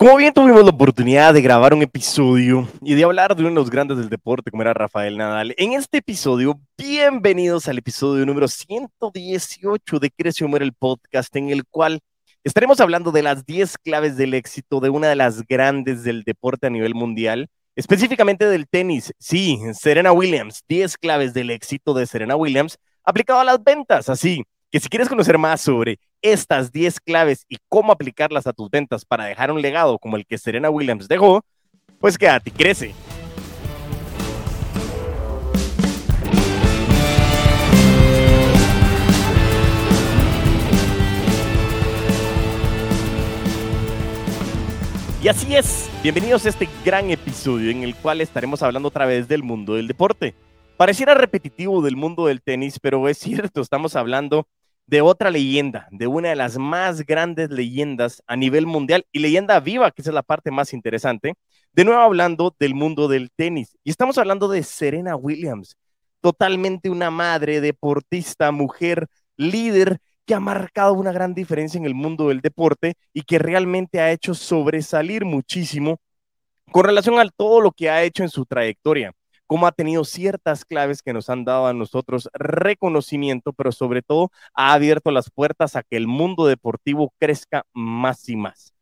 Como bien tuvimos la oportunidad de grabar un episodio y de hablar de uno de los grandes del deporte, como era Rafael Nadal, en este episodio, bienvenidos al episodio número 118 de Crecio Muere el podcast, en el cual estaremos hablando de las 10 claves del éxito de una de las grandes del deporte a nivel mundial, específicamente del tenis. Sí, Serena Williams, 10 claves del éxito de Serena Williams aplicado a las ventas, así que si quieres conocer más sobre estas 10 claves y cómo aplicarlas a tus ventas para dejar un legado como el que Serena Williams dejó, pues quédate y crece. Y así es, bienvenidos a este gran episodio en el cual estaremos hablando otra vez del mundo del deporte. Pareciera repetitivo del mundo del tenis, pero es cierto, estamos hablando de otra leyenda, de una de las más grandes leyendas a nivel mundial y leyenda viva, que esa es la parte más interesante. De nuevo hablando del mundo del tenis. Y estamos hablando de Serena Williams, totalmente una madre, deportista, mujer, líder que ha marcado una gran diferencia en el mundo del deporte y que realmente ha hecho sobresalir muchísimo con relación a todo lo que ha hecho en su trayectoria cómo ha tenido ciertas claves que nos han dado a nosotros reconocimiento, pero sobre todo ha abierto las puertas a que el mundo deportivo crezca más y más.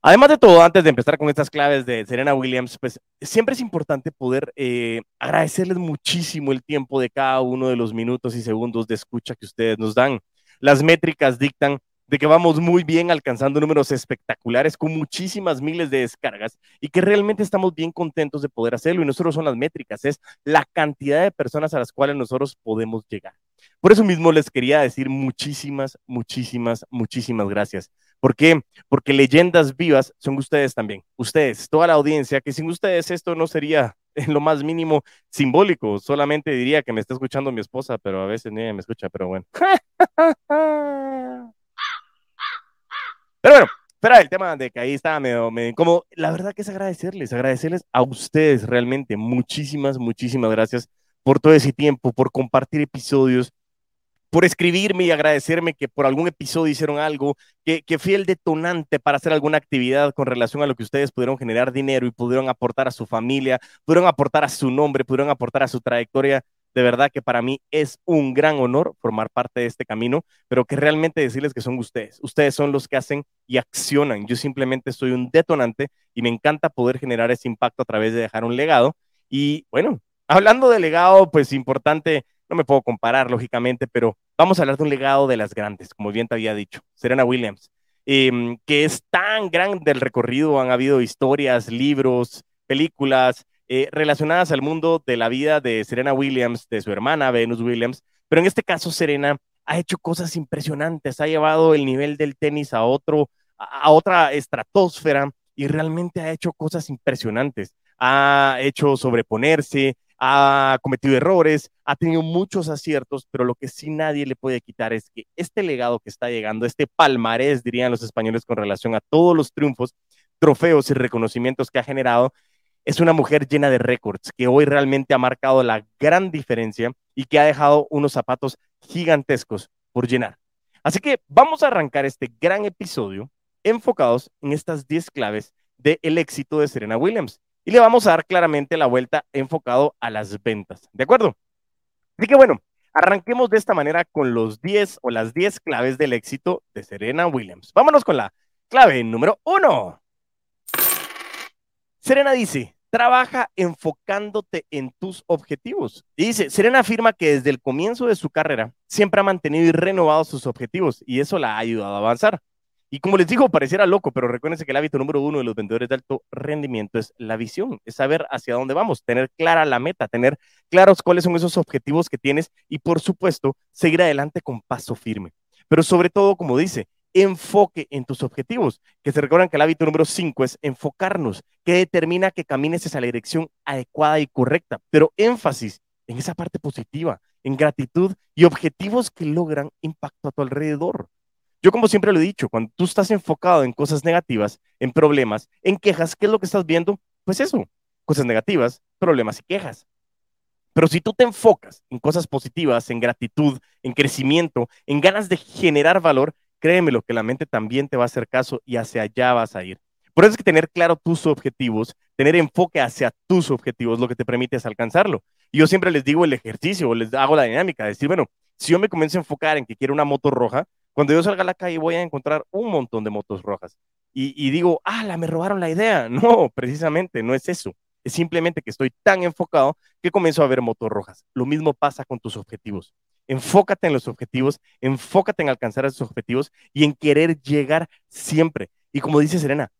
Además de todo, antes de empezar con estas claves de Serena Williams, pues siempre es importante poder eh, agradecerles muchísimo el tiempo de cada uno de los minutos y segundos de escucha que ustedes nos dan. Las métricas dictan de que vamos muy bien alcanzando números espectaculares con muchísimas miles de descargas y que realmente estamos bien contentos de poder hacerlo. Y no solo son las métricas, es la cantidad de personas a las cuales nosotros podemos llegar. Por eso mismo les quería decir muchísimas, muchísimas, muchísimas gracias. ¿Por qué? Porque leyendas vivas son ustedes también, ustedes, toda la audiencia, que sin ustedes esto no sería en lo más mínimo simbólico. Solamente diría que me está escuchando mi esposa, pero a veces ni ella me escucha, pero bueno. Pero bueno, el tema de que ahí estaba medio, como la verdad que es agradecerles, agradecerles a ustedes realmente. Muchísimas, muchísimas gracias por todo ese tiempo, por compartir episodios, por escribirme y agradecerme que por algún episodio hicieron algo, que, que fui el detonante para hacer alguna actividad con relación a lo que ustedes pudieron generar dinero y pudieron aportar a su familia, pudieron aportar a su nombre, pudieron aportar a su trayectoria de verdad que para mí es un gran honor formar parte de este camino, pero que realmente decirles que son ustedes. Ustedes son los que hacen y accionan. Yo simplemente soy un detonante y me encanta poder generar ese impacto a través de dejar un legado. Y bueno, hablando de legado, pues importante, no me puedo comparar, lógicamente, pero vamos a hablar de un legado de las grandes, como bien te había dicho, Serena Williams, em, que es tan grande el recorrido, han habido historias, libros, películas, eh, relacionadas al mundo de la vida de Serena Williams, de su hermana Venus Williams, pero en este caso Serena ha hecho cosas impresionantes, ha llevado el nivel del tenis a otro, a otra estratosfera y realmente ha hecho cosas impresionantes. Ha hecho sobreponerse, ha cometido errores, ha tenido muchos aciertos, pero lo que sí nadie le puede quitar es que este legado que está llegando, este palmarés, dirían los españoles, con relación a todos los triunfos, trofeos y reconocimientos que ha generado, es una mujer llena de récords que hoy realmente ha marcado la gran diferencia y que ha dejado unos zapatos gigantescos por llenar. Así que vamos a arrancar este gran episodio enfocados en estas 10 claves del éxito de Serena Williams. Y le vamos a dar claramente la vuelta enfocado a las ventas. ¿De acuerdo? Así que bueno, arranquemos de esta manera con los 10 o las 10 claves del éxito de Serena Williams. Vámonos con la clave número 1. Serena dice, trabaja enfocándote en tus objetivos. Y dice, Serena afirma que desde el comienzo de su carrera siempre ha mantenido y renovado sus objetivos y eso la ha ayudado a avanzar. Y como les digo, pareciera loco, pero recuérdense que el hábito número uno de los vendedores de alto rendimiento es la visión, es saber hacia dónde vamos, tener clara la meta, tener claros cuáles son esos objetivos que tienes y por supuesto seguir adelante con paso firme. Pero sobre todo, como dice, enfoque en tus objetivos, que se recuerdan que el hábito número 5 es enfocarnos, que determina que camines la dirección adecuada y correcta, pero énfasis en esa parte positiva, en gratitud y objetivos que logran impacto a tu alrededor. Yo como siempre lo he dicho, cuando tú estás enfocado en cosas negativas, en problemas, en quejas, ¿qué es lo que estás viendo? Pues eso, cosas negativas, problemas y quejas. Pero si tú te enfocas en cosas positivas, en gratitud, en crecimiento, en ganas de generar valor, créeme lo que la mente también te va a hacer caso y hacia allá vas a ir. Por eso es que tener claro tus objetivos, tener enfoque hacia tus objetivos, lo que te permite es alcanzarlo. Y yo siempre les digo el ejercicio, les hago la dinámica, decir, bueno, si yo me comienzo a enfocar en que quiero una moto roja, cuando yo salga a la calle voy a encontrar un montón de motos rojas. Y, y digo, ah, la me robaron la idea. No, precisamente, no es eso. Es simplemente que estoy tan enfocado que comienzo a ver motos rojas. Lo mismo pasa con tus objetivos. Enfócate en los objetivos, enfócate en alcanzar esos objetivos y en querer llegar siempre. Y como dice Serena,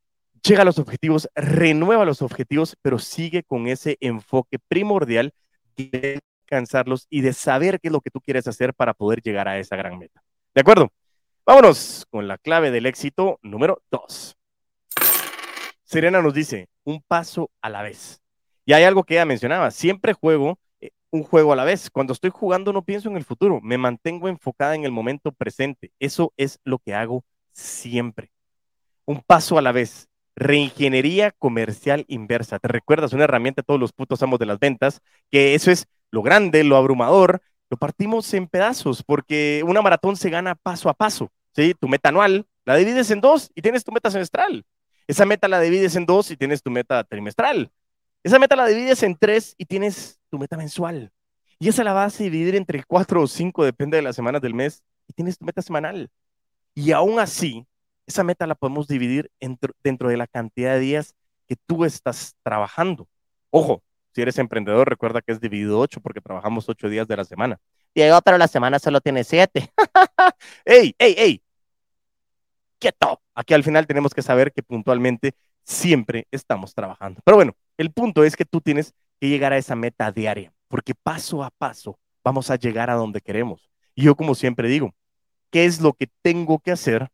llega a los objetivos, renueva los objetivos, pero sigue con ese enfoque primordial de alcanzarlos y de saber qué es lo que tú quieres hacer para poder llegar a esa gran meta. ¿De acuerdo? Vámonos con la clave del éxito número dos. Serena nos dice, un paso a la vez. Y hay algo que ella mencionaba, siempre juego un juego a la vez. Cuando estoy jugando no pienso en el futuro, me mantengo enfocada en el momento presente. Eso es lo que hago siempre. Un paso a la vez. Reingeniería comercial inversa. ¿Te recuerdas una herramienta todos los putos amos de las ventas? Que eso es lo grande, lo abrumador, lo partimos en pedazos porque una maratón se gana paso a paso. ¿sí? Tu meta anual la divides en dos y tienes tu meta semestral. Esa meta la divides en dos y tienes tu meta trimestral. Esa meta la divides en tres y tienes tu meta mensual. Y esa la vas a dividir entre cuatro o cinco, depende de las semanas del mes, y tienes tu meta semanal. Y aún así, esa meta la podemos dividir dentro de la cantidad de días que tú estás trabajando. Ojo, si eres emprendedor, recuerda que es dividido ocho porque trabajamos ocho días de la semana. Diego, pero la semana solo tiene siete. ¡Ey, ey, ey! quieto. Aquí al final tenemos que saber que puntualmente siempre estamos trabajando. Pero bueno, el punto es que tú tienes que llegar a esa meta diaria, porque paso a paso vamos a llegar a donde queremos. Y yo como siempre digo, ¿qué es lo que tengo que hacer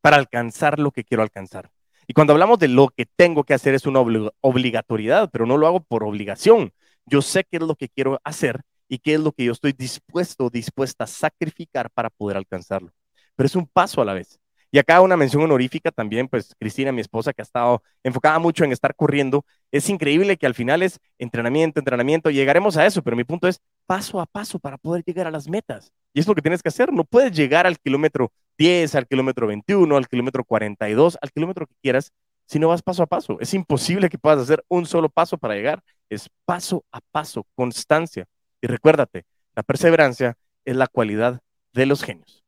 para alcanzar lo que quiero alcanzar? Y cuando hablamos de lo que tengo que hacer es una obligatoriedad, pero no lo hago por obligación. Yo sé qué es lo que quiero hacer y qué es lo que yo estoy dispuesto dispuesta a sacrificar para poder alcanzarlo. Pero es un paso a la vez. Y acá una mención honorífica también, pues Cristina, mi esposa, que ha estado enfocada mucho en estar corriendo. Es increíble que al final es entrenamiento, entrenamiento, llegaremos a eso, pero mi punto es paso a paso para poder llegar a las metas. Y es lo que tienes que hacer. No puedes llegar al kilómetro 10, al kilómetro 21, al kilómetro 42, al kilómetro que quieras, si no vas paso a paso. Es imposible que puedas hacer un solo paso para llegar. Es paso a paso, constancia. Y recuérdate, la perseverancia es la cualidad de los genios.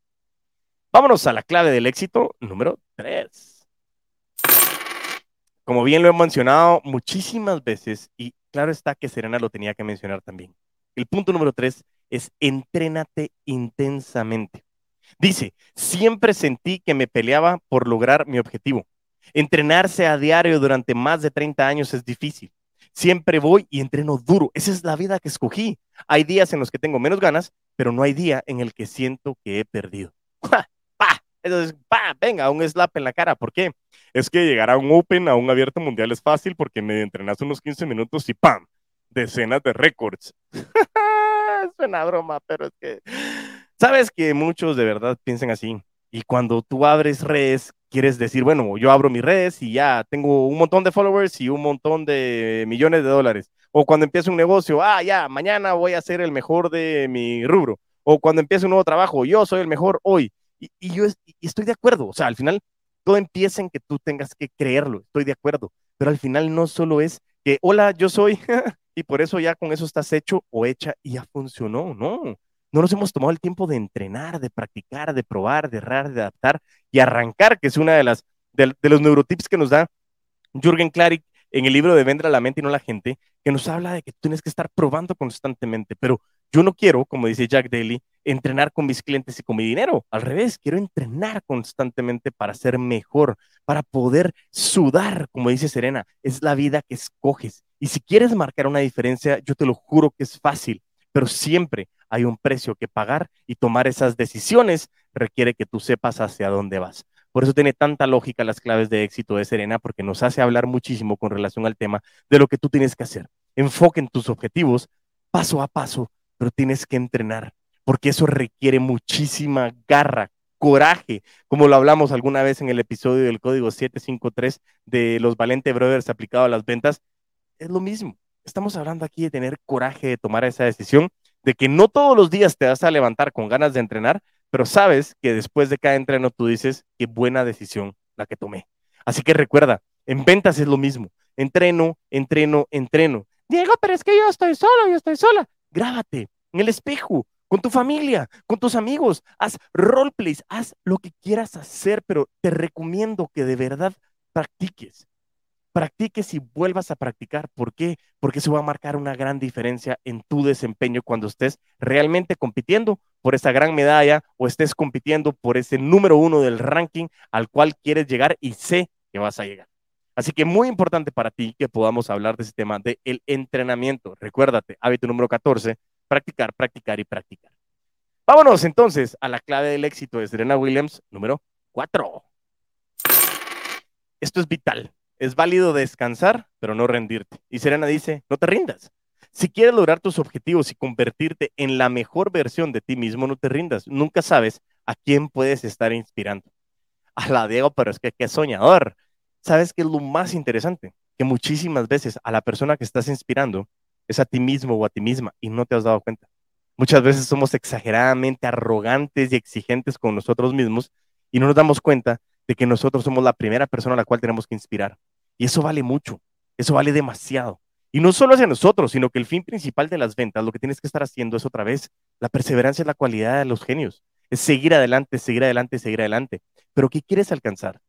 Vámonos a la clave del éxito número 3. Como bien lo he mencionado muchísimas veces, y claro está que Serena lo tenía que mencionar también. El punto número 3 es entrénate intensamente. Dice, siempre sentí que me peleaba por lograr mi objetivo. Entrenarse a diario durante más de 30 años es difícil. Siempre voy y entreno duro. Esa es la vida que escogí. Hay días en los que tengo menos ganas, pero no hay día en el que siento que he perdido. Entonces, pa, venga, un slap en la cara. ¿Por qué? Es que llegar a un Open, a un abierto mundial es fácil porque me entrenas unos 15 minutos y ¡pam! Decenas de récords. Suena broma, pero es que... Sabes que muchos de verdad piensan así. Y cuando tú abres redes, quieres decir, bueno, yo abro mis redes y ya tengo un montón de followers y un montón de millones de dólares. O cuando empiezo un negocio, ah, ya, mañana voy a ser el mejor de mi rubro. O cuando empiezo un nuevo trabajo, yo soy el mejor hoy. Y, yo estoy de acuerdo, o sea, al final todo empieza en que tú tengas que creerlo, estoy de acuerdo, pero al final no solo es que, hola, yo soy, y por eso ya con eso estás hecho o hecha y ya funcionó, no. No nos hemos tomado el tiempo de entrenar, de practicar, de probar, de errar, de adaptar y arrancar, que es una de las de, los neurotips que nos da Jürgen Klarik en el libro de Vendre a la mente y no la gente, que nos habla de que tienes que estar probando constantemente, pero yo no quiero, como dice Jack Daly, entrenar con mis clientes y con mi dinero. Al revés, quiero entrenar constantemente para ser mejor, para poder sudar, como dice Serena. Es la vida que escoges. Y si quieres marcar una diferencia, yo te lo juro que es fácil, pero siempre hay un precio que pagar y tomar esas decisiones requiere que tú sepas hacia dónde vas. Por eso tiene tanta lógica las claves de éxito de Serena, porque nos hace hablar muchísimo con relación al tema de lo que tú tienes que hacer. Enfoque en tus objetivos paso a paso, pero tienes que entrenar porque eso requiere muchísima garra, coraje, como lo hablamos alguna vez en el episodio del código 753 de los Valente Brothers aplicado a las ventas, es lo mismo. Estamos hablando aquí de tener coraje de tomar esa decisión, de que no todos los días te vas a levantar con ganas de entrenar, pero sabes que después de cada entreno tú dices, qué buena decisión la que tomé. Así que recuerda, En ventas es lo mismo. Entreno, entreno, entreno. Diego, pero es que yo estoy solo, yo estoy sola. Grábate en el espejo, con tu familia, con tus amigos. Haz roleplays, haz lo que quieras hacer, pero te recomiendo que de verdad practiques. Practiques y vuelvas a practicar. ¿Por qué? Porque eso va a marcar una gran diferencia en tu desempeño cuando estés realmente compitiendo por esa gran medalla o estés compitiendo por ese número uno del ranking al cual quieres llegar y sé que vas a llegar. Así que muy importante para ti que podamos hablar de ese tema del el entrenamiento. Recuérdate, hábito número 14, practicar, practicar y practicar. Vámonos entonces a la clave del éxito de Serena Williams, número 4. Esto es vital. Es válido descansar, pero no rendirte. Y Serena dice, no te rindas. Si quieres lograr tus objetivos y convertirte en la mejor versión de ti mismo, no te rindas. Nunca sabes a quién puedes estar inspirando. A la Diego, pero es que qué soñador. ¿Sabes qué es lo más interesante? Que muchísimas veces a la persona que estás inspirando es a ti mismo o a ti misma y no te has dado cuenta. Muchas veces somos exageradamente arrogantes y exigentes con nosotros mismos y no nos damos cuenta de que nosotros somos la primera persona a la cual tenemos que inspirar. Y eso vale mucho, eso vale demasiado. Y no solo hacia nosotros, sino que el fin principal de las ventas, lo que tienes que estar haciendo es otra vez, la perseverancia es la cualidad de los genios. Es seguir adelante, seguir adelante, seguir adelante. Pero ¿qué quieres alcanzar?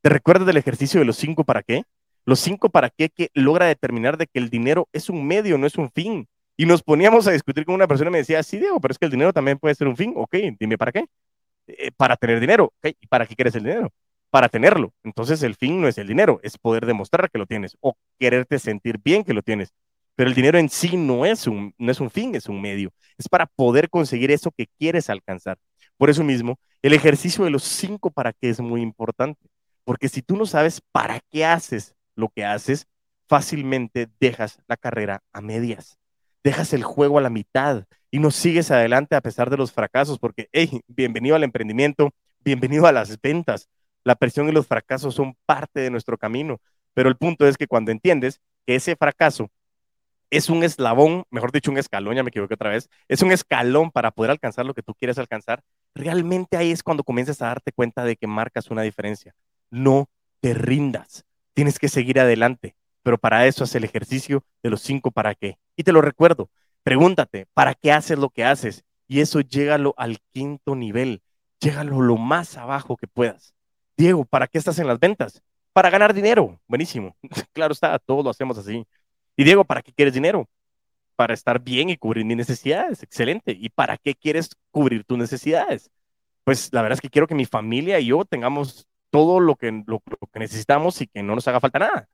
¿Te recuerdas del ejercicio de los cinco para qué? Los cinco para qué que logra determinar de que el dinero es un medio, no es un fin. Y nos poníamos a discutir con una persona y me decía, sí, Diego, pero es que el dinero también puede ser un fin. Ok, dime para qué. Eh, para tener dinero. Ok, ¿y para qué quieres el dinero? Para tenerlo. Entonces el fin no es el dinero, es poder demostrar que lo tienes o quererte sentir bien que lo tienes. Pero el dinero en sí no es un, no es un fin, es un medio. Es para poder conseguir eso que quieres alcanzar. Por eso mismo, el ejercicio de los cinco para qué es muy importante. Porque si tú no sabes para qué haces lo que haces, fácilmente dejas la carrera a medias. Dejas el juego a la mitad y no sigues adelante a pesar de los fracasos. Porque, hey, bienvenido al emprendimiento, bienvenido a las ventas la presión y los fracasos son parte de nuestro camino, pero el punto es que cuando entiendes que ese fracaso es un eslabón, mejor dicho, un escalón, ya me equivoqué otra vez, es un escalón para poder alcanzar lo que tú quieres alcanzar, realmente ahí es cuando comienzas a darte cuenta de que marcas una diferencia. No te rindas, tienes que seguir adelante, pero para eso haz el ejercicio de los cinco para qué. Y te lo recuerdo, pregúntate, ¿para qué haces lo que haces? Y eso llégalo al quinto nivel, llégalo lo más abajo que puedas. Diego, ¿para qué estás en las ventas? Para ganar dinero. Buenísimo. claro está, todos lo hacemos así. Y Diego, ¿para qué quieres dinero? Para estar bien y cubrir mis necesidades. Excelente. ¿Y para qué quieres cubrir tus necesidades? Pues la verdad es que quiero que mi familia y yo tengamos todo lo que, lo, que necesitamos y que no nos haga falta nada.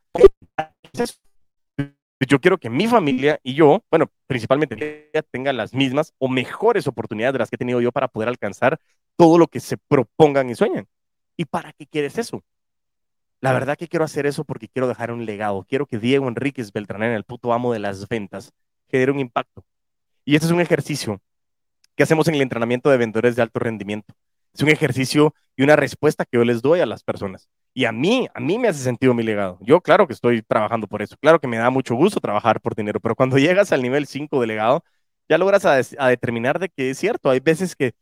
Yo quiero que mi familia y yo, bueno, principalmente tengan las mismas o mejores oportunidades de las que he tenido yo para poder alcanzar todo lo que se propongan y sueñan. ¿Y para qué quieres eso? La verdad que quiero hacer eso porque quiero dejar un legado. Quiero que Diego Enríquez Beltrán, el puto amo de las ventas, genere un impacto. Y este es un ejercicio que hacemos en el entrenamiento de vendedores de alto rendimiento. Es un ejercicio y una respuesta que yo les doy a las personas. Y a mí, a mí me hace sentido mi legado. Yo claro que estoy trabajando por eso. Claro que me da mucho gusto trabajar por dinero, pero cuando llegas al nivel 5 de legado, ya logras a, determinar de que es cierto. Hay veces que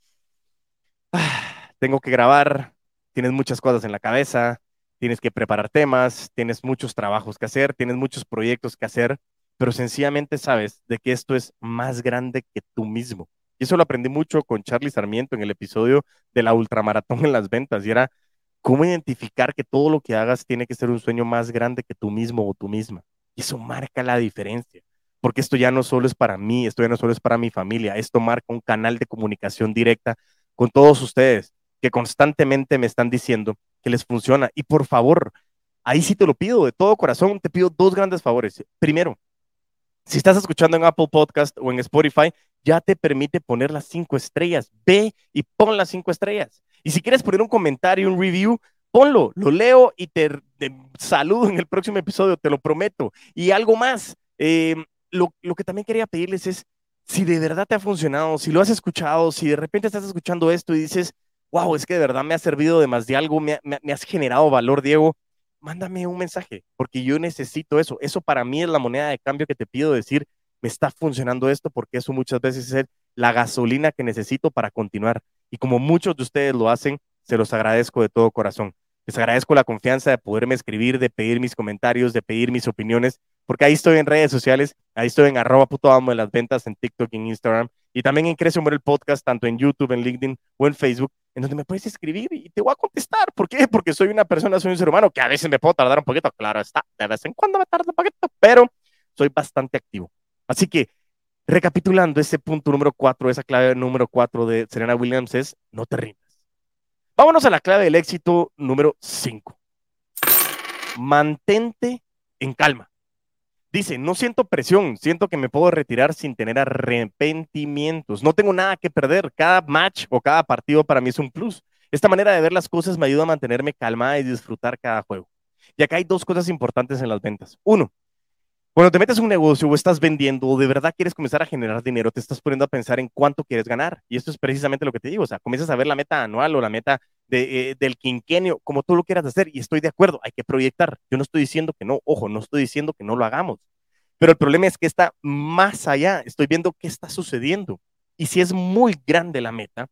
ah, tengo que grabar, tienes muchas cosas en la cabeza, tienes que preparar temas, tienes muchos trabajos que hacer, tienes muchos proyectos que hacer, pero sencillamente sabes de que esto es más grande que tú mismo. Y eso lo aprendí mucho con Charlie Sarmiento en el episodio de la ultramaratón en las ventas, y era cómo identificar que todo lo que hagas tiene que ser un sueño más grande que tú mismo o tú misma. Y eso marca la diferencia, porque esto ya no solo es para mí, esto ya no solo es para mi familia, esto marca un canal de comunicación directa con todos ustedes que constantemente me están diciendo que les funciona. Y por favor, ahí sí te lo pido, de todo corazón, te pido dos grandes favores. Primero, si estás escuchando en Apple Podcast o en Spotify, ya te permite poner las cinco estrellas. Ve y pon las cinco estrellas. Y si quieres poner un comentario, un review, ponlo, lo leo y te, saludo en el próximo episodio, te lo prometo. Y algo más, em, lo, lo que también quería pedirles es, si de verdad te ha funcionado, si lo has escuchado, si de repente estás escuchando esto y dices, wow, es que de verdad me ha servido de más de algo, me, has generado valor, Diego, mándame un mensaje, porque yo necesito eso. Eso para mí es la moneda de cambio que te pido decir, me está funcionando esto, porque eso muchas veces es la gasolina que necesito para continuar. Y como muchos de ustedes lo hacen, se los agradezco de todo corazón. Les agradezco la confianza de poderme escribir, de pedir mis comentarios, de pedir mis opiniones, porque ahí estoy en redes sociales, ahí estoy en arroba puto amo de las ventas en TikTok y en Instagram, y también en Crece Humor el podcast, tanto en YouTube, en LinkedIn o en Facebook, en donde me puedes escribir y te voy a contestar. ¿Por qué? Porque soy una persona, soy un ser humano que a veces me puedo tardar un poquito, claro está, de vez en cuando me tarda un poquito, pero soy bastante activo. Así que, recapitulando ese punto número cuatro, esa clave número cuatro de Serena Williams es, no te rindas. Vámonos a la clave del éxito número 5. Mantente en calma. Dice, no siento presión, siento que me puedo retirar sin tener arrepentimientos. No tengo nada que perder. Cada match o cada partido para mí es un plus. Esta manera de ver las cosas me ayuda a mantenerme calmada y disfrutar cada juego. Y acá hay dos cosas importantes en las ventas. Uno, cuando te metes en un negocio o estás vendiendo o de verdad quieres comenzar a generar dinero, te estás poniendo a pensar en cuánto quieres ganar. Y esto es precisamente lo que te digo. O sea, comienzas a ver la meta anual o la meta eh, del quinquenio, como tú lo quieras hacer. Y estoy de acuerdo, hay que proyectar. Yo no estoy diciendo que no, ojo, no estoy diciendo que no lo hagamos. Pero el problema es que está más allá. Estoy viendo qué está sucediendo. Y si es muy grande la meta,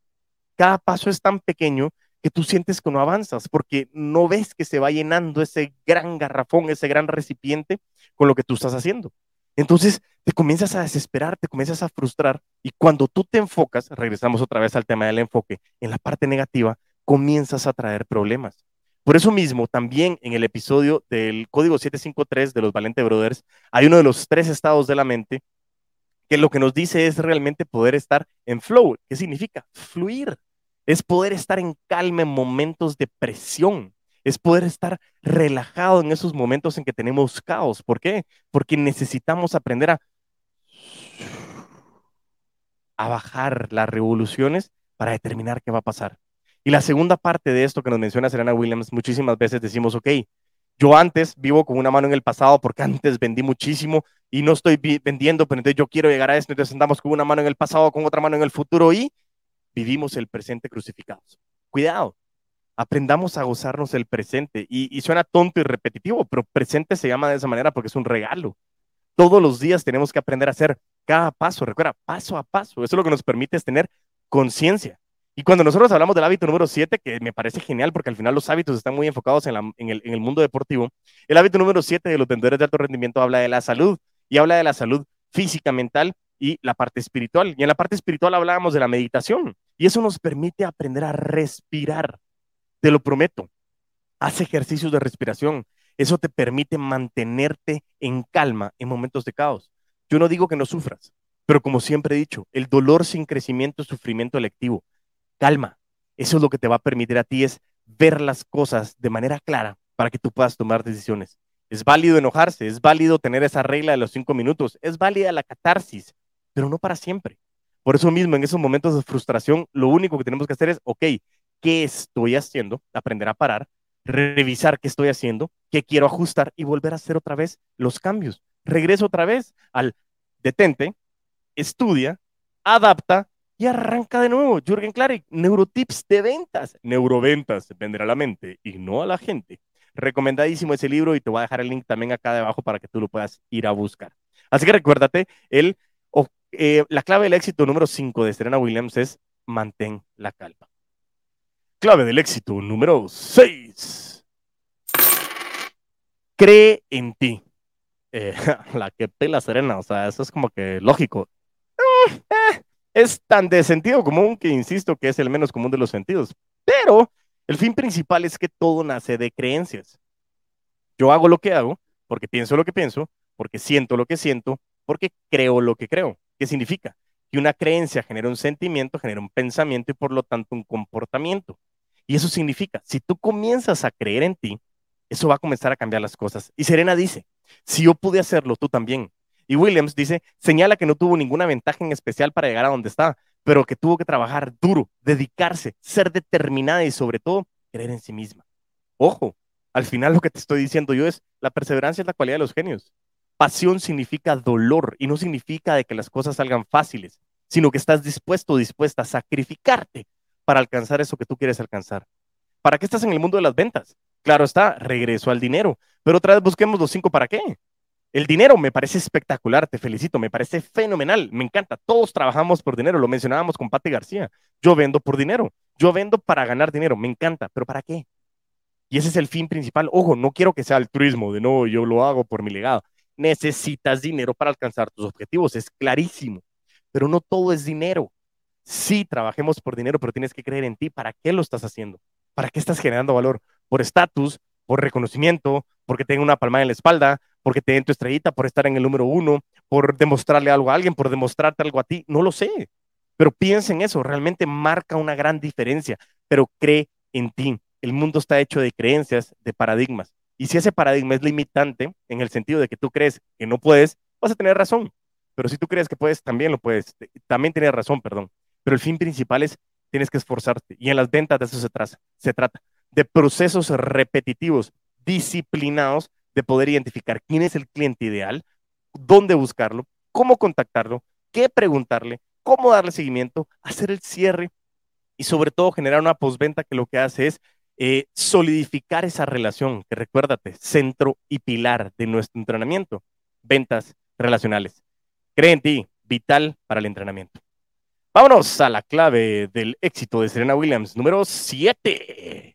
cada paso es tan pequeño que tú sientes que no avanzas porque no ves que se va llenando ese gran garrafón, ese gran recipiente con lo que tú estás haciendo. Entonces te comienzas a desesperar, te comienzas a frustrar y cuando tú te enfocas, regresamos otra vez al tema del enfoque, en la parte negativa, comienzas a traer problemas. Por eso mismo, también en el episodio del Código 753 de los Valente Brothers, hay uno de los tres estados de la mente que lo que nos dice es realmente poder estar en flow. ¿Qué significa? Fluir es poder estar en calma en momentos de presión, es poder estar relajado en esos momentos en que tenemos caos. ¿Por qué? Porque necesitamos aprender a, a bajar las revoluciones para determinar qué va a pasar. Y la segunda parte de esto que nos menciona Serena Williams, muchísimas veces decimos, ok, yo antes vivo con una mano en el pasado porque antes vendí muchísimo y no estoy vendiendo, pero entonces yo quiero llegar a esto, entonces andamos con una mano en el pasado, con otra mano en el futuro y vivimos el presente crucificados. Cuidado, aprendamos a gozarnos el presente. Y, suena tonto y repetitivo, pero presente se llama de esa manera porque es un regalo. Todos los días tenemos que aprender a hacer cada paso, recuerda, paso a paso. Eso es lo que nos permite es tener conciencia. Y cuando nosotros hablamos del hábito número 7, que me parece genial porque al final los hábitos están muy enfocados en, el, mundo deportivo, el hábito número 7 de los vendedores de alto rendimiento habla de la salud y habla de la salud física, mental y la parte espiritual. Y en la parte espiritual hablábamos de la meditación. Y eso nos permite aprender a respirar. Te lo prometo. Haz ejercicios de respiración. Eso te permite mantenerte en calma en momentos de caos. Yo no digo que no sufras, pero como siempre he dicho, el dolor sin crecimiento es sufrimiento electivo. Calma. Eso es lo que te va a permitir a ti es ver las cosas de manera clara para que tú puedas tomar decisiones. Es válido enojarse, es válido tener esa regla de los cinco minutos, es válida la catarsis, pero no para siempre. Por eso mismo, en esos momentos de frustración, lo único que tenemos que hacer es, ok, ¿qué estoy haciendo? Aprender a parar, revisar qué estoy haciendo, qué quiero ajustar y volver a hacer otra vez los cambios. Regreso otra vez al detente, estudia, adapta y arranca de nuevo. Jürgen Klarik, neurotips de ventas. Neuroventas, vender a la mente y no a la gente. Recomendadísimo ese libro y te voy a dejar el link también acá debajo para que tú lo puedas ir a buscar. Así que recuérdate, el eh, la clave del éxito número 5 de Serena Williams es mantén la calma. Clave del éxito número 6. Cree en ti. Eh, la que pela Serena, o sea, eso es como que lógico. Eh, es tan de sentido común que insisto que es el menos común de los sentidos. Pero el fin principal es que todo nace de creencias. Yo hago lo que hago porque pienso lo que pienso, porque siento lo que siento, porque creo lo que creo. ¿Qué significa? Que una creencia genera un sentimiento, genera un pensamiento y por lo tanto un comportamiento. Y eso significa, si tú comienzas a creer en ti, eso va a comenzar a cambiar las cosas. Y Serena dice, si yo pude hacerlo, tú también. Y Williams dice, señala que no tuvo ninguna ventaja en especial para llegar a donde está, pero que tuvo que trabajar duro, dedicarse, ser determinada y sobre todo creer en sí misma. Ojo, al final lo que te estoy diciendo yo es, la perseverancia es la cualidad de los genios. Pasión significa dolor y no significa de que las cosas salgan fáciles, sino que estás dispuesto o dispuesta a sacrificarte para alcanzar eso que tú quieres alcanzar. ¿Para qué estás en el mundo de las ventas? Claro está, regreso al dinero, pero otra vez busquemos los cinco para qué. El dinero me parece espectacular, te felicito, me parece fenomenal, me encanta. Todos trabajamos por dinero, lo mencionábamos con Pati García. Yo vendo por dinero, yo vendo para ganar dinero, me encanta, pero ¿para qué? Y ese es el fin principal. Ojo, no quiero que sea altruismo, de no, yo lo hago por mi legado. Necesitas dinero para alcanzar tus objetivos, es clarísimo. Pero no todo es dinero. Sí, trabajemos por dinero, pero tienes que creer en ti. ¿Para qué lo estás haciendo? ¿Para qué estás generando valor? ¿Por estatus? ¿Por reconocimiento? ¿Porque tenga una palma en la espalda? ¿Porque te den tu estrellita? ¿Por estar en el número uno? ¿Por demostrarle algo a alguien? ¿Por demostrarte algo a ti? No lo sé. Pero piensa en eso. Realmente marca una gran diferencia. Pero cree en ti. El mundo está hecho de creencias, de paradigmas. Y si ese paradigma es limitante, en el sentido de que tú crees que no puedes, vas a tener razón. Pero si tú crees que puedes, también lo puedes. También tienes razón, perdón. Pero el fin principal es, tienes que esforzarte. Y en las ventas de eso se, se trata, de procesos repetitivos, disciplinados, de poder identificar quién es el cliente ideal, dónde buscarlo, cómo contactarlo, qué preguntarle, cómo darle seguimiento, hacer el cierre y sobre todo generar una postventa que lo que hace es eh, solidificar esa relación, que recuérdate, centro y pilar de nuestro entrenamiento, ventas relacionales. Cree en ti, vital para el entrenamiento. Vámonos a la clave del éxito de Serena Williams, número 7.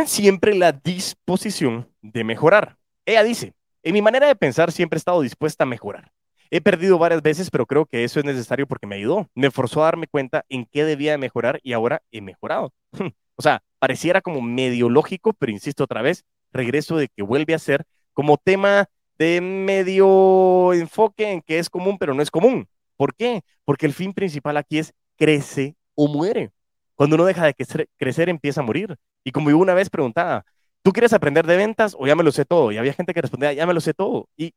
Ten siempre la disposición de mejorar. Ella dice, en mi manera de pensar siempre he estado dispuesta a mejorar. He perdido varias veces, pero creo que eso es necesario porque me ayudó. Me forzó a darme cuenta en qué debía mejorar y ahora he mejorado. o sea, pareciera como medio lógico, pero insisto otra vez, regreso de que vuelve a ser como tema de medio enfoque en que es común, pero no es común. ¿Por qué? Porque el fin principal aquí es crece o muere. Cuando uno deja de crecer, empieza a morir. Y como yo una vez preguntaba, ¿tú quieres aprender de ventas o ya me lo sé todo? Y había gente que respondía, ya me lo sé todo. Y,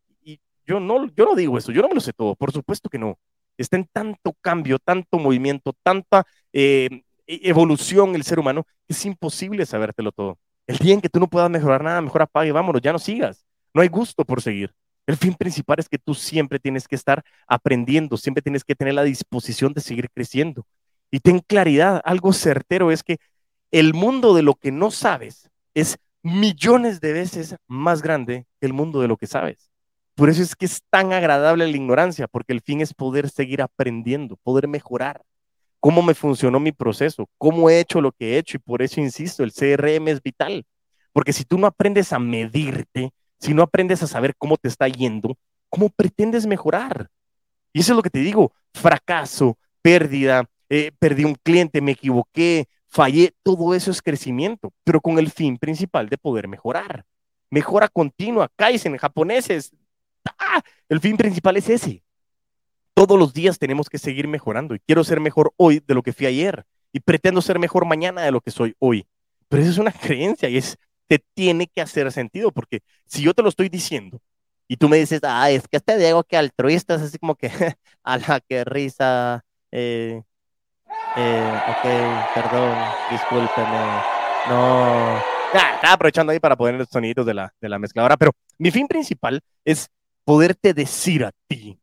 yo, no, yo no digo eso, yo no me lo sé todo, por supuesto que no. Está en tanto cambio, tanto movimiento, tanta eh, e-, evolución el ser humano, que es imposible sabértelo todo. El día en que tú no puedas mejorar nada, mejor apague, vámonos, ya no sigas. No hay gusto por seguir. El fin principal es que tú siempre tienes que estar aprendiendo, siempre tienes que tener la disposición de seguir creciendo. Y ten claridad, algo certero es que el mundo de lo que no sabes es millones de veces más grande que el mundo de lo que sabes. Por eso es que es tan agradable la ignorancia, porque el fin es poder seguir aprendiendo, poder mejorar. Cómo me funcionó mi proceso, cómo he hecho lo que he hecho, y por eso insisto, el CRM es vital. Porque si tú no aprendes a medirte, si no aprendes a saber cómo te está yendo, ¿cómo pretendes mejorar? Y eso es lo que te digo, fracaso, pérdida, eh, perdí un cliente, me equivoqué, fallé, todo eso es crecimiento, pero con el fin principal de poder mejorar. Mejora continua, Kaizen, japoneses. ¡Ah! El fin principal es ese. Todos los días tenemos que seguir mejorando y quiero ser mejor hoy de lo que fui ayer y pretendo ser mejor mañana de lo que soy hoy. Pero eso es una creencia y es te tiene que hacer sentido, porque si yo te lo estoy diciendo y tú me dices, ah, es que este Diego que altruista es así como que, a la que risa, eh, eh, ok, perdón, discúlpeme, no. Estaba aprovechando ahí para poner los sonidos de la, de la mezcladora, pero mi fin principal es poderte decir a ti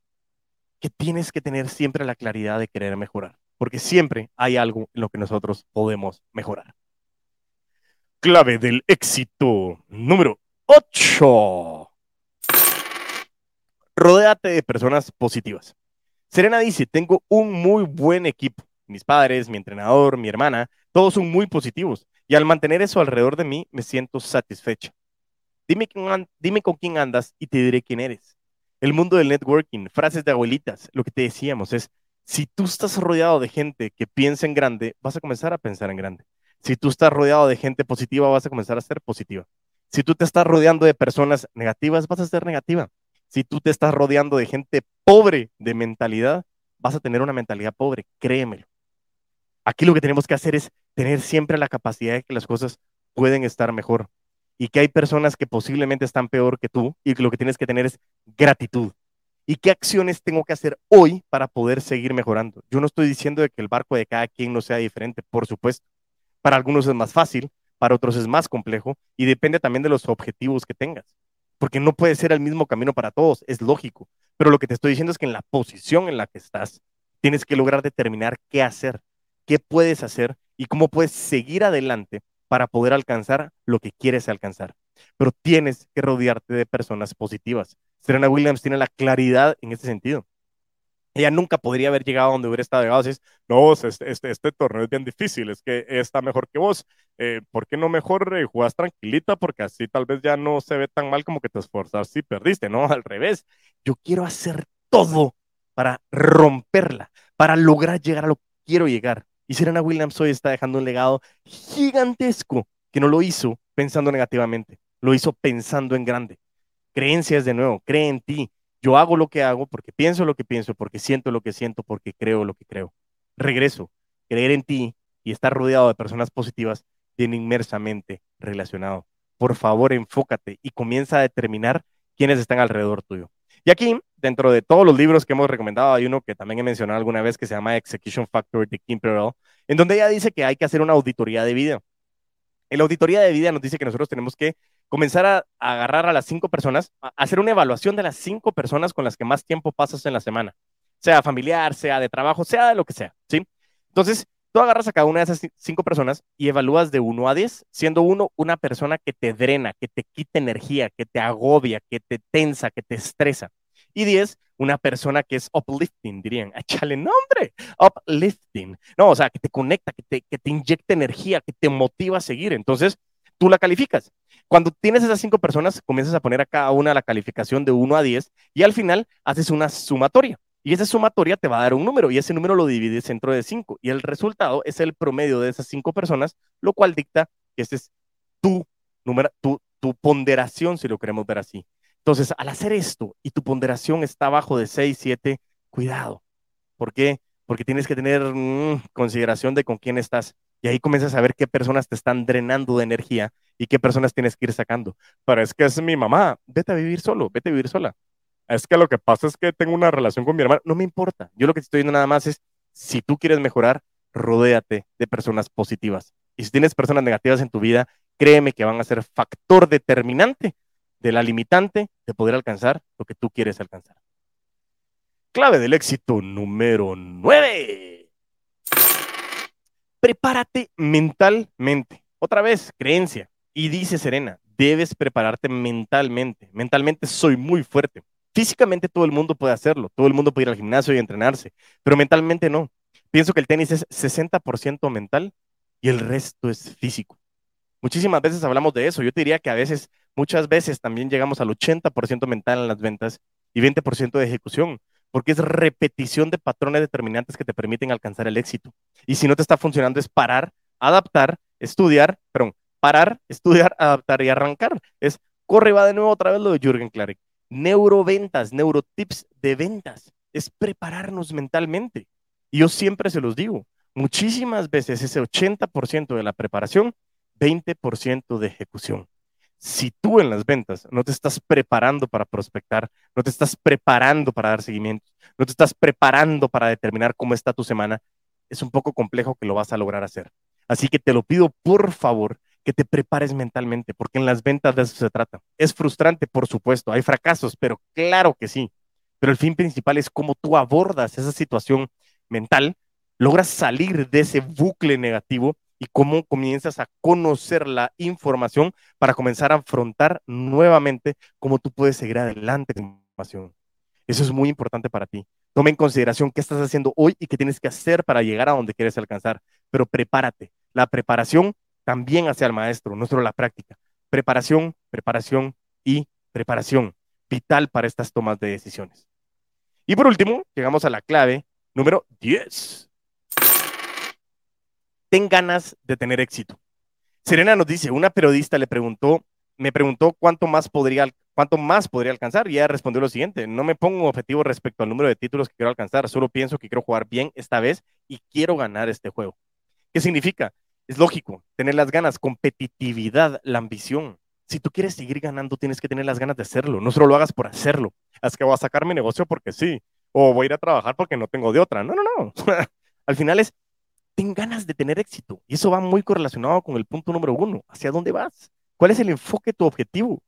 que tienes que tener siempre la claridad de querer mejorar, porque siempre hay algo en lo que nosotros podemos mejorar. Clave del éxito número 8. Rodéate de personas positivas. Serena dice, tengo un muy buen equipo. Mis padres, mi entrenador, mi hermana, todos son muy positivos. Y al mantener eso alrededor de mí, me siento satisfecha. Dime, con quién andas y te diré quién eres. El mundo del networking, frases de abuelitas, lo que te decíamos es, si tú estás rodeado de gente que piensa en grande, vas a comenzar a pensar en grande. Si tú estás rodeado de gente positiva, vas a comenzar a ser positiva. Si tú te estás rodeando de personas negativas, vas a ser negativa. Si tú te estás rodeando de gente pobre de mentalidad, vas a tener una mentalidad pobre, créemelo. Aquí lo que tenemos que hacer es tener siempre la capacidad de que las cosas pueden estar mejor y que hay personas que posiblemente están peor que tú y que lo que tienes que tener es gratitud. ¿Y qué acciones tengo que hacer hoy para poder seguir mejorando? Yo no estoy diciendo de que el barco de cada quien no sea diferente, por supuesto. Para algunos es más fácil, para otros es más complejo y depende también de los objetivos que tengas. Porque no puede ser el mismo camino para todos, es lógico. Pero lo que te estoy diciendo es que en la posición en la que estás, tienes que lograr determinar qué hacer, qué puedes hacer y cómo puedes seguir adelante para poder alcanzar lo que quieres alcanzar. Pero tienes que rodearte de personas positivas. Serena Williams tiene la claridad en ese sentido. ella nunca podría haber llegado a donde hubiera estado llegado. es no, este, este, este, torneo es bien difícil, es que está mejor que vos. Eh, ¿Por qué no mejor eh, jugás tranquilita? Porque así tal vez ya no se ve tan mal como que te esforzas si perdiste, ¿no? Al revés. Yo quiero hacer todo para romperla, para lograr llegar a lo que quiero llegar. Y Serena Williams hoy está dejando un legado gigantesco que no lo hizo pensando negativamente, lo hizo pensando en grande. Creencias de nuevo, cree en ti, yo hago lo que hago porque pienso lo que pienso, porque siento lo que siento, porque creo lo que creo. Regreso. Creer en ti y estar rodeado de personas positivas tiene inmersamente relacionado. Por favor, enfócate y comienza a determinar quiénes están alrededor tuyo. Y aquí, dentro de todos los libros que hemos recomendado, hay uno que también he mencionado alguna vez que se llama Execution Factor de Kim Perrell, en donde ella dice que hay que hacer una auditoría de vida. En la auditoría de vida nos dice que nosotros tenemos que comenzar a, agarrar a las cinco personas, hacer una evaluación de las cinco personas con las que más tiempo pasas en la semana, sea familiar, sea de trabajo, sea de lo que sea, ¿sí? Entonces, tú agarras a cada una de esas cinco personas y evalúas de uno a diez, siendo uno una persona que te drena, que te quita energía, que te agobia, que te tensa, que te estresa. Y diez, una persona que es uplifting, dirían, échale nombre, uplifting. No, o sea, que te conecta, que te, que te inyecta energía, que te motiva a seguir. Entonces, tú la calificas. Cuando tienes esas cinco personas, comienzas a poner a cada una la calificación de 1 a 10 y al final haces una sumatoria. Y esa sumatoria te va a dar un número y ese número lo divides dentro de 5 y el resultado es el promedio de esas cinco personas, lo cual dicta que ese es tu número, tu, tu ponderación, si lo queremos ver así. Entonces, al hacer esto y tu ponderación está abajo de 6, 7, cuidado. ¿Por qué? Porque tienes que tener mm, consideración de con quién estás. Y ahí comienzas a ver qué personas te están drenando de energía y qué personas tienes que ir sacando. Pero es que es mi mamá, vete a vivir solo, vete a vivir sola. Es que lo que pasa es que tengo una relación con mi hermana, no me importa. Yo lo que te estoy diciendo nada más es, si tú quieres mejorar, rodéate de personas positivas. Y si tienes personas negativas en tu vida, créeme que van a ser factor determinante de la limitante de poder alcanzar lo que tú quieres alcanzar. Clave del éxito número 9 prepárate mentalmente. Otra vez, creencia. Y dice Serena, debes prepararte mentalmente. Mentalmente soy muy fuerte. Físicamente todo el mundo puede hacerlo, todo el mundo puede ir al gimnasio y entrenarse, pero mentalmente no. Pienso que el tenis es 60% mental y el resto es físico. Muchísimas veces hablamos de eso. Yo te diría que a veces, muchas veces también llegamos al 80% mental en las ventas y 20% de ejecución porque es repetición de patrones determinantes que te permiten alcanzar el éxito. Y si no te está funcionando es parar, adaptar, estudiar, perdón, parar, estudiar, adaptar y arrancar. Es corre, va de nuevo otra vez lo de Jürgen Klarik. Neuroventas, neurotips de ventas. Es prepararnos mentalmente. Y yo siempre se los digo, muchísimas veces ese 80% de la preparación, 20% de ejecución si tú en las ventas no te estás preparando para prospectar, no te estás preparando para dar seguimiento, no te estás preparando para determinar cómo está tu semana, es un poco complejo que lo vas a lograr hacer. Así que te lo pido, por favor, que te prepares mentalmente, porque en las ventas de eso se trata. Es frustrante, por supuesto, hay fracasos, pero claro que sí. Pero el fin principal es cómo tú abordas esa situación mental, logras salir de ese bucle negativo y cómo comienzas a conocer la información para comenzar a afrontar nuevamente cómo tú puedes seguir adelante con la información. Eso es muy importante para ti. Toma en consideración qué estás haciendo hoy y qué tienes que hacer para llegar a donde quieres alcanzar, pero prepárate. La preparación también hacia el maestro, no solo la práctica. Preparación, preparación y preparación, vital para estas tomas de decisiones. Y por último, llegamos a la clave número 10 ten ganas de tener éxito. Serena nos dice, una periodista le preguntó, me preguntó cuánto más podría, cuánto más podría alcanzar y ella respondió lo siguiente, no me pongo objetivo respecto al número de títulos que quiero alcanzar, solo pienso que quiero jugar bien esta vez y quiero ganar este juego. ¿Qué significa? Es lógico, tener las ganas, competitividad, la ambición. Si tú quieres seguir ganando, tienes que tener las ganas de hacerlo, no solo lo hagas por hacerlo. Es que voy a sacar mi negocio porque sí, o voy a ir a trabajar porque no tengo de otra. No, no, no. Al final es, ten ganas de tener éxito. Y eso va muy correlacionado con el punto número uno. ¿Hacia dónde vas? ¿Cuál es el enfoque, tu objetivo?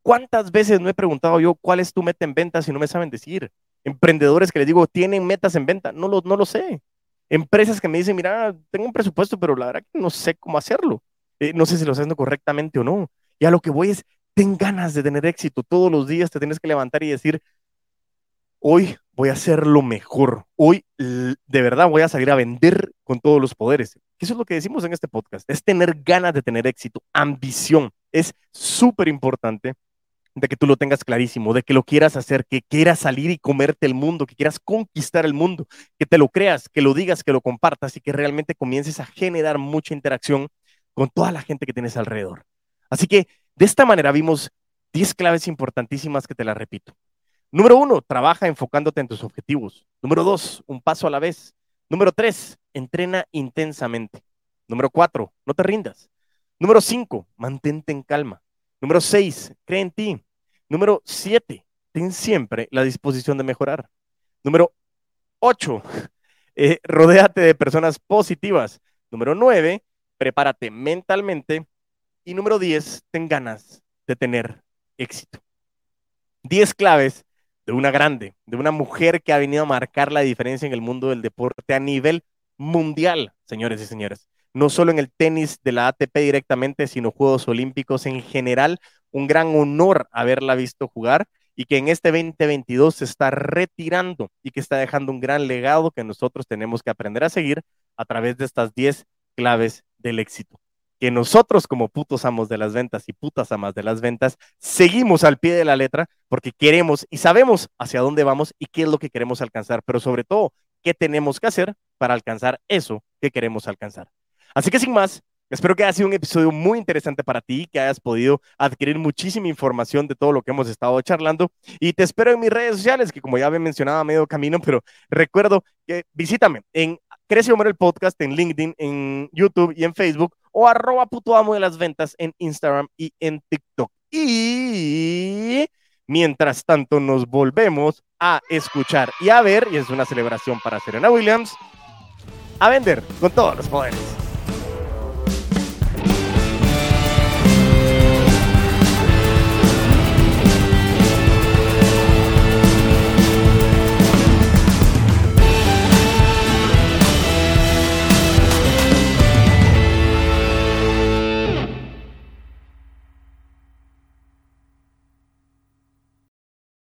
¿Cuántas veces no he preguntado yo cuál es tu meta en venta si no me saben decir? Emprendedores que les digo, ¿tienen metas en venta? No lo, no lo sé. Empresas que me dicen, mira, tengo un presupuesto, pero la verdad que no sé cómo hacerlo. Eh, no sé si lo estoy haciendo correctamente o no. Y a lo que voy es, ten ganas de tener éxito. Todos los días te tienes que levantar y decir, hoy voy a hacer lo mejor. Hoy de verdad voy a salir a vender con todos los poderes. Eso es lo que decimos en este podcast. Es tener ganas de tener éxito, ambición. Es súper importante de que tú lo tengas clarísimo, de que lo quieras hacer, que quieras salir y comerte el mundo, que quieras conquistar el mundo, que te lo creas, que lo digas, que lo compartas y que realmente comiences a generar mucha interacción con toda la gente que tienes alrededor. Así que de esta manera vimos 10 claves importantísimas que te las repito. Número uno, trabaja enfocándote en tus objetivos. Número dos, un paso a la vez. Número tres, entrena intensamente. Número cuatro, no te rindas. Número cinco, mantente en calma. Número seis, cree en ti. Número siete, ten siempre la disposición de mejorar. Número ocho, eh, rodéate de personas positivas. Número nueve, prepárate mentalmente. Y número diez, ten ganas de tener éxito. Diez claves de una grande, de una mujer que ha venido a marcar la diferencia en el mundo del deporte a nivel mundial, señores y señores. No solo en el tenis de la ATP directamente, sino Juegos Olímpicos en general. Un gran honor haberla visto jugar y que en este 2022 se está retirando y que está dejando un gran legado que nosotros tenemos que aprender a seguir a través de estas 10 claves del éxito que nosotros como putos amos de las ventas y putas amas de las ventas seguimos al pie de la letra porque queremos y sabemos hacia dónde vamos y qué es lo que queremos alcanzar, pero sobre todo, qué tenemos que hacer para alcanzar eso que queremos alcanzar. Así que sin más, espero que haya sido un episodio muy interesante para ti, que hayas podido adquirir muchísima información de todo lo que hemos estado charlando y te espero en mis redes sociales, que como ya había mencionado a medio camino, pero recuerdo que visítame en Crece Hombre el Podcast en LinkedIn, en YouTube y en Facebook o arroba puto amo de las ventas en Instagram y en TikTok. Y mientras tanto nos volvemos a escuchar y a ver, y es una celebración para Serena Williams, a vender con todos los poderes.